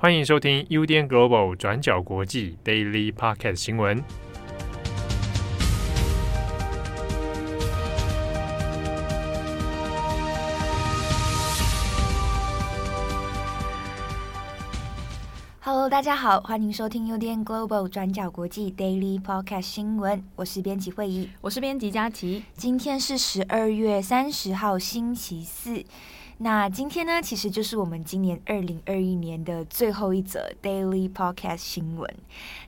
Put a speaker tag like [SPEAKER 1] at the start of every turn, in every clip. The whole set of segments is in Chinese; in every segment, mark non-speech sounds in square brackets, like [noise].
[SPEAKER 1] 欢迎收听 UDN Global 转角国际 Daily Podcast 新闻。
[SPEAKER 2] Hello，大家好，欢迎收听 UDN Global 转角国际 Daily Podcast 新闻。我是编辑慧仪，
[SPEAKER 3] 我是编辑佳琪。
[SPEAKER 2] 今天是十二月三十号，星期四。那今天呢，其实就是我们今年二零二一年的最后一则 Daily Podcast 新闻。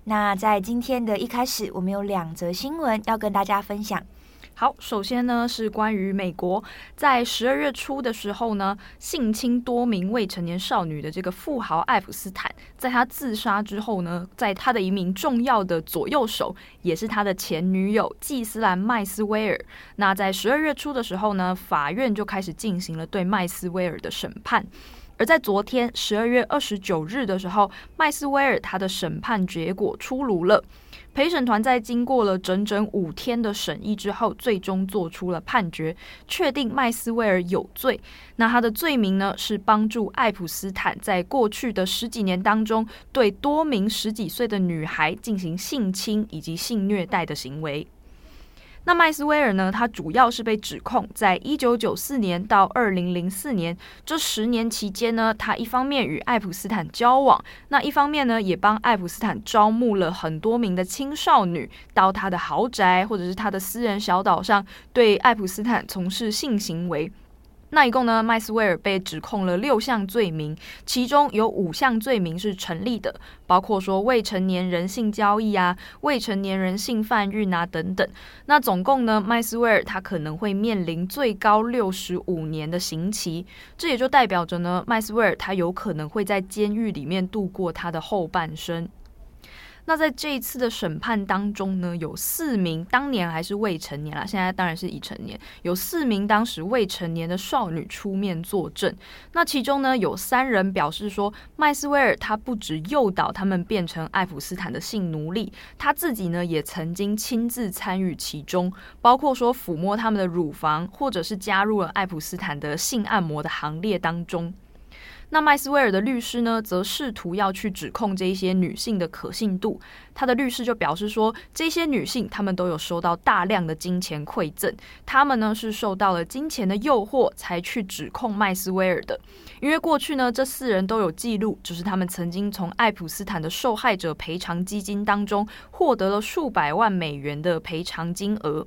[SPEAKER 2] 那在今天的一开始，我们有两则新闻要跟大家分享。
[SPEAKER 3] 好，首先呢是关于美国在十二月初的时候呢，性侵多名未成年少女的这个富豪艾普斯坦，在他自杀之后呢，在他的一名重要的左右手，也是他的前女友纪斯兰麦斯威尔。那在十二月初的时候呢，法院就开始进行了对麦斯威尔的审判。而在昨天十二月二十九日的时候，麦斯威尔他的审判结果出炉了。陪审团在经过了整整五天的审议之后，最终做出了判决，确定麦斯威尔有罪。那他的罪名呢，是帮助爱普斯坦在过去的十几年当中，对多名十几岁的女孩进行性侵以及性虐待的行为。那麦斯威尔呢？他主要是被指控，在一九九四年到二零零四年这十年期间呢，他一方面与爱普斯坦交往，那一方面呢，也帮爱普斯坦招募了很多名的青少女到他的豪宅或者是他的私人小岛上，对爱普斯坦从事性行为。那一共呢，麦斯威尔被指控了六项罪名，其中有五项罪名是成立的，包括说未成年人性交易啊、未成年人性贩运啊等等。那总共呢，麦斯威尔他可能会面临最高六十五年的刑期，这也就代表着呢，麦斯威尔他有可能会在监狱里面度过他的后半生。那在这一次的审判当中呢，有四名当年还是未成年啦，现在当然是已成年，有四名当时未成年的少女出面作证。那其中呢，有三人表示说，麦斯威尔他不止诱导他们变成爱普斯坦的性奴隶，他自己呢也曾经亲自参与其中，包括说抚摸他们的乳房，或者是加入了爱普斯坦的性按摩的行列当中。那麦斯威尔的律师呢，则试图要去指控这些女性的可信度。他的律师就表示说，这些女性她们都有收到大量的金钱馈赠，她们呢是受到了金钱的诱惑才去指控麦斯威尔的。因为过去呢，这四人都有记录，就是他们曾经从艾普斯坦的受害者赔偿基金当中获得了数百万美元的赔偿金额。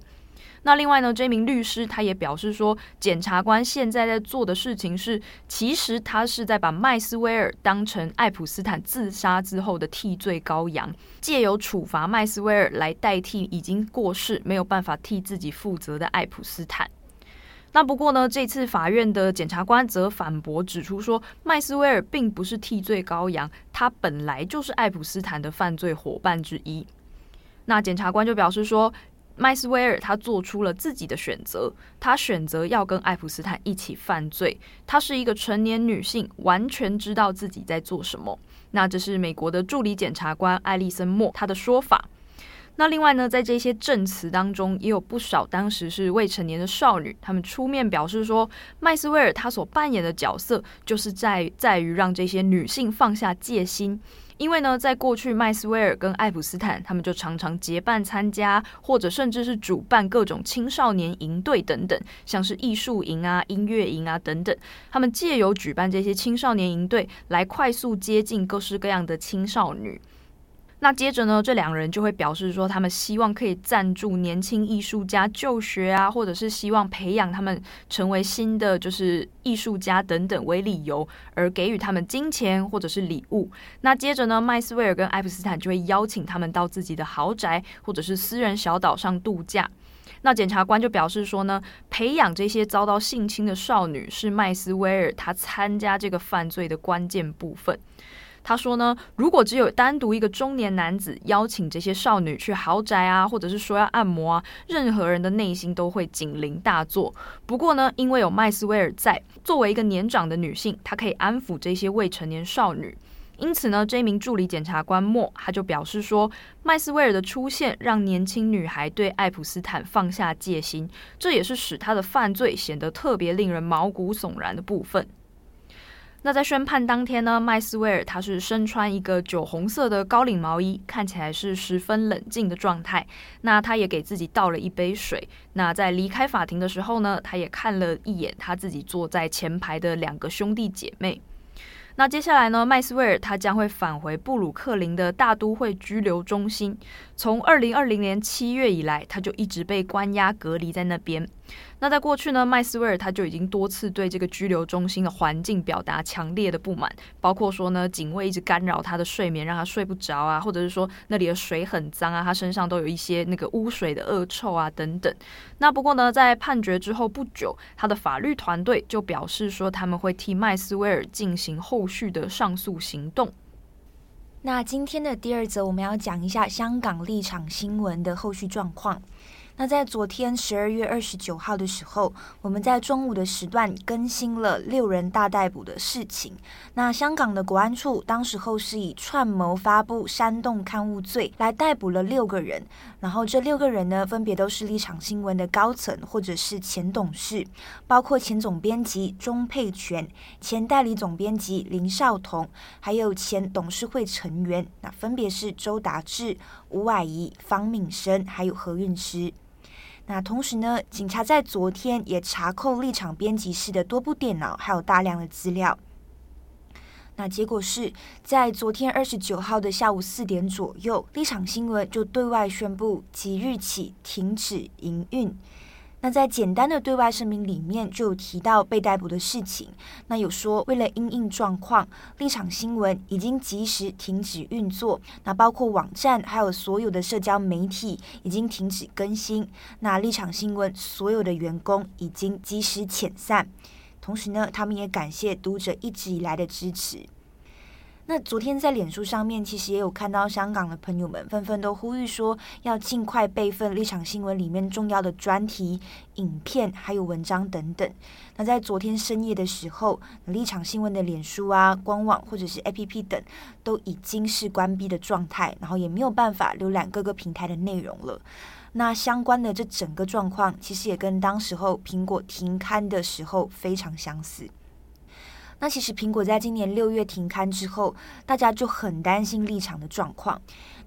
[SPEAKER 3] 那另外呢，这名律师他也表示说，检察官现在在做的事情是，其实他是在把麦斯威尔当成爱普斯坦自杀之后的替罪羔羊，借由处罚麦斯威尔来代替已经过世、没有办法替自己负责的爱普斯坦。那不过呢，这次法院的检察官则反驳指出说，麦斯威尔并不是替罪羔羊，他本来就是爱普斯坦的犯罪伙伴之一。那检察官就表示说，麦斯威尔他做出了自己的选择，他选择要跟艾普斯坦一起犯罪。她是一个成年女性，完全知道自己在做什么。那这是美国的助理检察官艾利森莫他的说法。那另外呢，在这些证词当中，也有不少当时是未成年的少女，他们出面表示说，麦斯威尔他所扮演的角色，就是在在于让这些女性放下戒心。因为呢，在过去，麦斯威尔跟爱普斯坦他们就常常结伴参加，或者甚至是主办各种青少年营队等等，像是艺术营啊、音乐营啊等等。他们借由举办这些青少年营队，来快速接近各式各样的青少女。那接着呢，这两人就会表示说，他们希望可以赞助年轻艺术家就学啊，或者是希望培养他们成为新的就是艺术家等等为理由，而给予他们金钱或者是礼物。那接着呢，麦斯威尔跟艾普斯坦就会邀请他们到自己的豪宅或者是私人小岛上度假。那检察官就表示说呢，培养这些遭到性侵的少女是麦斯威尔他参加这个犯罪的关键部分。他说呢，如果只有单独一个中年男子邀请这些少女去豪宅啊，或者是说要按摩啊，任何人的内心都会警铃大作。不过呢，因为有麦斯威尔在，作为一个年长的女性，她可以安抚这些未成年少女。因此呢，这名助理检察官莫他就表示说，麦斯威尔的出现让年轻女孩对艾普斯坦放下戒心，这也是使他的犯罪显得特别令人毛骨悚然的部分。那在宣判当天呢，麦斯威尔他是身穿一个酒红色的高领毛衣，看起来是十分冷静的状态。那他也给自己倒了一杯水。那在离开法庭的时候呢，他也看了一眼他自己坐在前排的两个兄弟姐妹。那接下来呢，麦斯威尔他将会返回布鲁克林的大都会拘留中心。从二零二零年七月以来，他就一直被关押隔离在那边。那在过去呢，麦斯威尔他就已经多次对这个拘留中心的环境表达强烈的不满，包括说呢，警卫一直干扰他的睡眠，让他睡不着啊，或者是说那里的水很脏啊，他身上都有一些那个污水的恶臭啊等等。那不过呢，在判决之后不久，他的法律团队就表示说，他们会替麦斯威尔进行后续的上诉行动。
[SPEAKER 2] 那今天的第二则，我们要讲一下香港立场新闻的后续状况。那在昨天十二月二十九号的时候，我们在中午的时段更新了六人大逮捕的事情。那香港的国安处当时候是以串谋发布煽动刊物罪来逮捕了六个人，然后这六个人呢，分别都是立场新闻的高层或者是前董事，包括前总编辑钟沛权、前代理总编辑林少桐，还有前董事会成员，那分别是周达志、吴婉仪、方敏生，还有何韵诗。那同时呢，警察在昨天也查扣立场编辑室的多部电脑，还有大量的资料。那结果是在昨天二十九号的下午四点左右，立场新闻就对外宣布即日起停止营运。那在简单的对外声明里面就有提到被逮捕的事情。那有说，为了因应状况，立场新闻已经及时停止运作。那包括网站还有所有的社交媒体已经停止更新。那立场新闻所有的员工已经及时遣散。同时呢，他们也感谢读者一直以来的支持。那昨天在脸书上面，其实也有看到香港的朋友们纷纷都呼吁说，要尽快备份立场新闻里面重要的专题、影片还有文章等等。那在昨天深夜的时候，立场新闻的脸书啊、官网或者是 APP 等都已经是关闭的状态，然后也没有办法浏览各个平台的内容了。那相关的这整个状况，其实也跟当时候苹果停刊的时候非常相似。那其实苹果在今年六月停刊之后，大家就很担心立场的状况。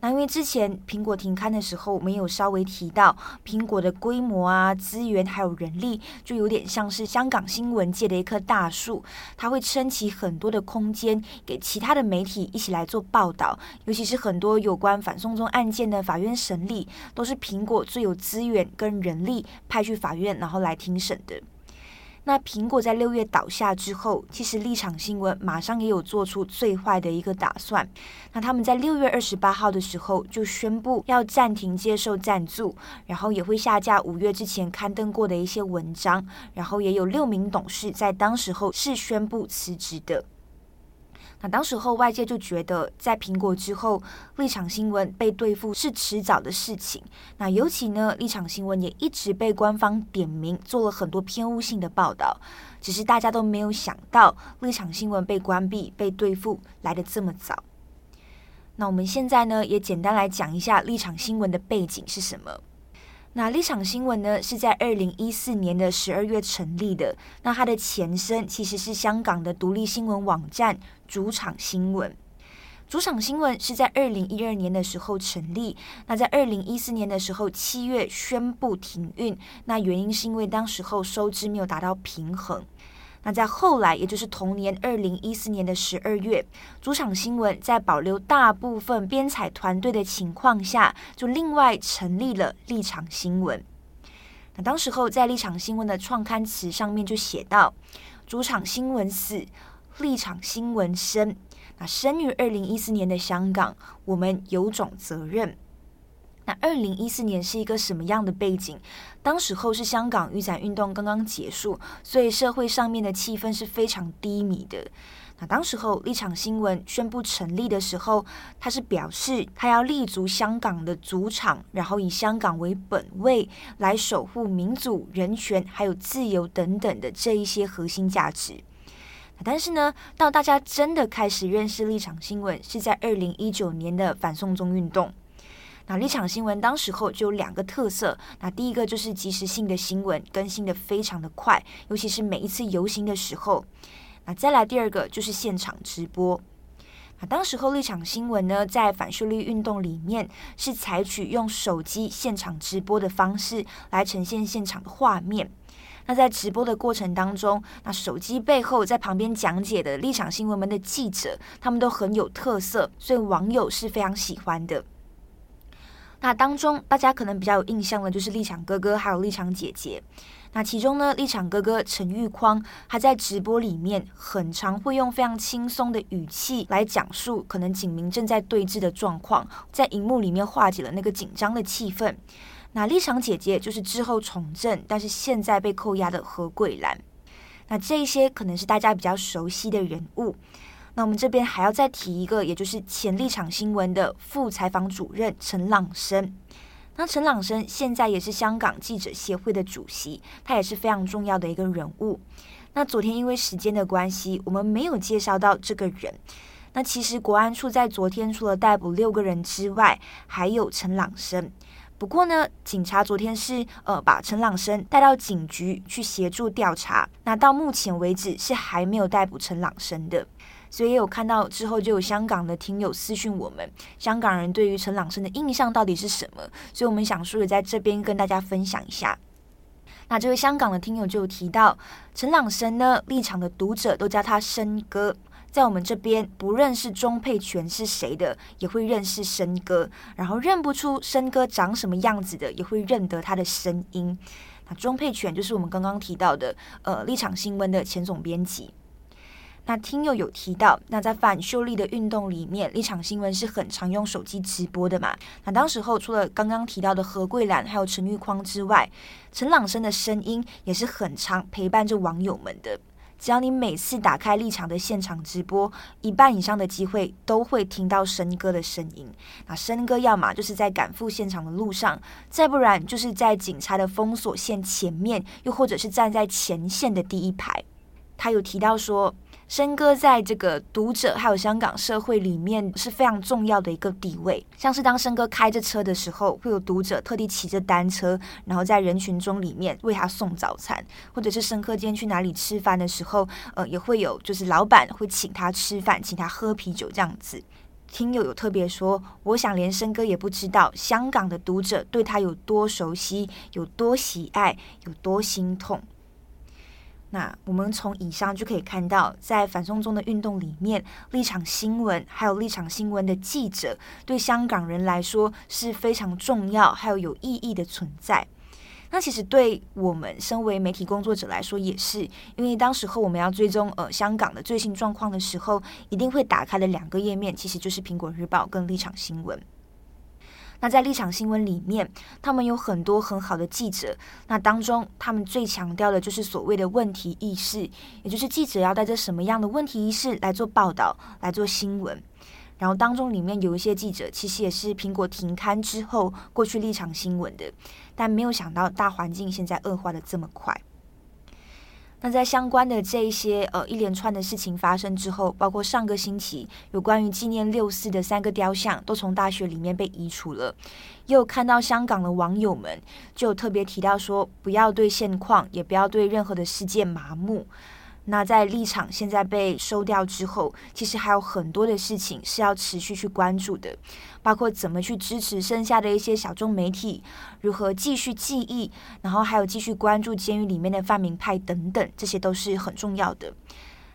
[SPEAKER 2] 那因为之前苹果停刊的时候，我们有稍微提到苹果的规模啊、资源还有人力，就有点像是香港新闻界的一棵大树，它会撑起很多的空间给其他的媒体一起来做报道。尤其是很多有关反送中案件的法院审理，都是苹果最有资源跟人力派去法院，然后来听审的。那苹果在六月倒下之后，其实立场新闻马上也有做出最坏的一个打算。那他们在六月二十八号的时候就宣布要暂停接受赞助，然后也会下架五月之前刊登过的一些文章，然后也有六名董事在当时候是宣布辞职的。当时候外界就觉得，在苹果之后，立场新闻被对付是迟早的事情。那尤其呢，立场新闻也一直被官方点名做了很多偏误性的报道，只是大家都没有想到，立场新闻被关闭、被对付来得这么早。那我们现在呢，也简单来讲一下立场新闻的背景是什么。那立场新闻呢，是在二零一四年的十二月成立的。那它的前身其实是香港的独立新闻网站主场新闻。主场新闻是在二零一二年的时候成立。那在二零一四年的时候七月宣布停运。那原因是因为当时候收支没有达到平衡。那在后来，也就是同年二零一四年的十二月，主场新闻在保留大部分编采团队的情况下，就另外成立了立场新闻。那当时候在立场新闻的创刊词上面就写到：“主场新闻死，立场新闻生。那生于二零一四年的香港，我们有种责任。”那二零一四年是一个什么样的背景？当时候是香港雨伞运动刚刚结束，所以社会上面的气氛是非常低迷的。那当时候立场新闻宣布成立的时候，他是表示他要立足香港的主场，然后以香港为本位来守护民主、人权还有自由等等的这一些核心价值。但是呢，到大家真的开始认识立场新闻，是在二零一九年的反送中运动。那立场新闻当时候就有两个特色，那第一个就是即时性的新闻更新得非常的快，尤其是每一次游行的时候。那再来第二个就是现场直播。那当时候立场新闻呢，在反修例运动里面是采取用手机现场直播的方式来呈现现场的画面。那在直播的过程当中，那手机背后在旁边讲解的立场新闻们的记者，他们都很有特色，所以网友是非常喜欢的。那当中大家可能比较有印象的，就是立场哥哥还有立场姐姐。那其中呢，立场哥哥陈玉匡，他在直播里面很常会用非常轻松的语气来讲述可能警民正在对峙的状况，在荧幕里面化解了那个紧张的气氛。那立场姐姐就是之后从政，但是现在被扣押的何桂兰。那这一些可能是大家比较熟悉的人物。那我们这边还要再提一个，也就是前立场新闻的副采访主任陈朗生。那陈朗生现在也是香港记者协会的主席，他也是非常重要的一个人物。那昨天因为时间的关系，我们没有介绍到这个人。那其实国安处在昨天除了逮捕六个人之外，还有陈朗生。不过呢，警察昨天是呃把陈朗生带到警局去协助调查。那到目前为止是还没有逮捕陈朗生的。所以也有看到之后，就有香港的听友私讯我们，香港人对于陈朗生的印象到底是什么？所以我们想说的在这边跟大家分享一下。那这位香港的听友就有提到，陈朗生呢，立场的读者都叫他生哥，在我们这边不认识钟佩全是谁的，也会认识申哥，然后认不出申哥长什么样子的，也会认得他的声音。那钟佩全就是我们刚刚提到的，呃，立场新闻的前总编辑。那听友有提到，那在反修例的运动里面，立场新闻是很常用手机直播的嘛？那当时候除了刚刚提到的何桂兰还有陈玉匡之外，陈朗生的声音也是很常陪伴着网友们的。只要你每次打开立场的现场直播，一半以上的机会都会听到申哥的声音。那申哥要么就是在赶赴现场的路上，再不然就是在警察的封锁线前面，又或者是站在前线的第一排。他有提到说，生哥在这个读者还有香港社会里面是非常重要的一个地位，像是当生哥开着车的时候，会有读者特地骑着单车，然后在人群中里面为他送早餐，或者是生哥今天去哪里吃饭的时候，呃，也会有就是老板会请他吃饭，请他喝啤酒这样子。听友有特别说，我想连生哥也不知道香港的读者对他有多熟悉，有多喜爱，有多心痛。那我们从以上就可以看到，在反送中的运动里面，立场新闻还有立场新闻的记者，对香港人来说是非常重要还有有意义的存在。那其实对我们身为媒体工作者来说，也是因为当时候我们要追踪呃香港的最新状况的时候，一定会打开的两个页面，其实就是苹果日报跟立场新闻。那在立场新闻里面，他们有很多很好的记者。那当中，他们最强调的就是所谓的问题意识，也就是记者要带着什么样的问题意识来做报道、来做新闻。然后当中里面有一些记者，其实也是苹果停刊之后过去立场新闻的，但没有想到大环境现在恶化的这么快。那在相关的这一些呃一连串的事情发生之后，包括上个星期有关于纪念六四的三个雕像都从大学里面被移除了，也有看到香港的网友们就特别提到说，不要对现况，也不要对任何的事件麻木。那在立场现在被收掉之后，其实还有很多的事情是要持续去关注的，包括怎么去支持剩下的一些小众媒体，如何继续记忆，然后还有继续关注监狱里面的泛民派等等，这些都是很重要的。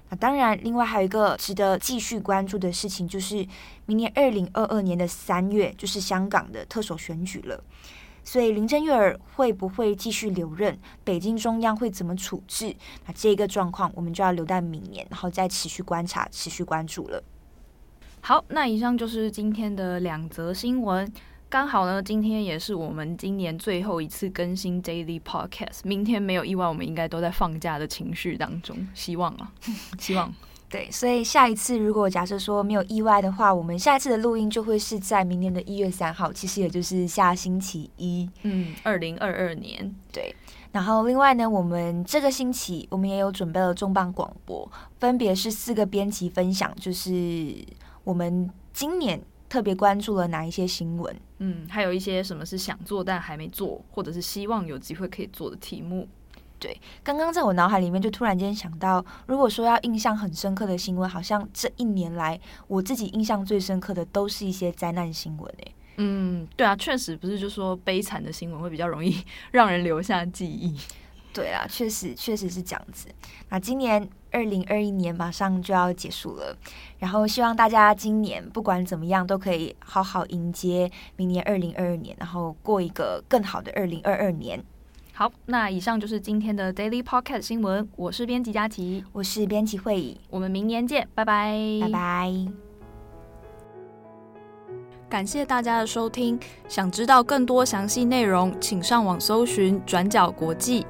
[SPEAKER 2] 那当然，另外还有一个值得继续关注的事情，就是明年二零二二年的三月，就是香港的特首选举了。所以林郑月儿会不会继续留任？北京中央会怎么处置？那这个状况我们就要留待明年，然后再持续观察、持续关注了。
[SPEAKER 3] 好，那以上就是今天的两则新闻。刚好呢，今天也是我们今年最后一次更新 Daily Podcast。明天没有意外，我们应该都在放假的情绪当中。希望啊，[laughs] 希望。
[SPEAKER 2] 对，所以下一次如果假设说没有意外的话，我们下一次的录音就会是在明年的一月三号，其实也就是下星期一，
[SPEAKER 3] 嗯，二零二二年。
[SPEAKER 2] 对，然后另外呢，我们这个星期我们也有准备了重磅广播，分别是四个编辑分享，就是我们今年特别关注了哪一些新闻，
[SPEAKER 3] 嗯，还有一些什么是想做但还没做，或者是希望有机会可以做的题目。
[SPEAKER 2] 对，刚刚在我脑海里面就突然间想到，如果说要印象很深刻的新闻，好像这一年来我自己印象最深刻的都是一些灾难新闻诶。
[SPEAKER 3] 嗯，对啊，确实不是，就说悲惨的新闻会比较容易 [laughs] 让人留下记忆。
[SPEAKER 2] 对啊，确实确实是这样子。那今年二零二一年马上就要结束了，然后希望大家今年不管怎么样都可以好好迎接明年二零二二年，然后过一个更好的二零二二年。
[SPEAKER 3] 好，那以上就是今天的 Daily Podcast 新闻。我是编辑佳琪，
[SPEAKER 2] 我是编辑慧仪，
[SPEAKER 3] 我们明年见，拜拜，
[SPEAKER 2] 拜拜。
[SPEAKER 3] 感谢大家的收听，想知道更多详细内容，请上网搜寻转角国际。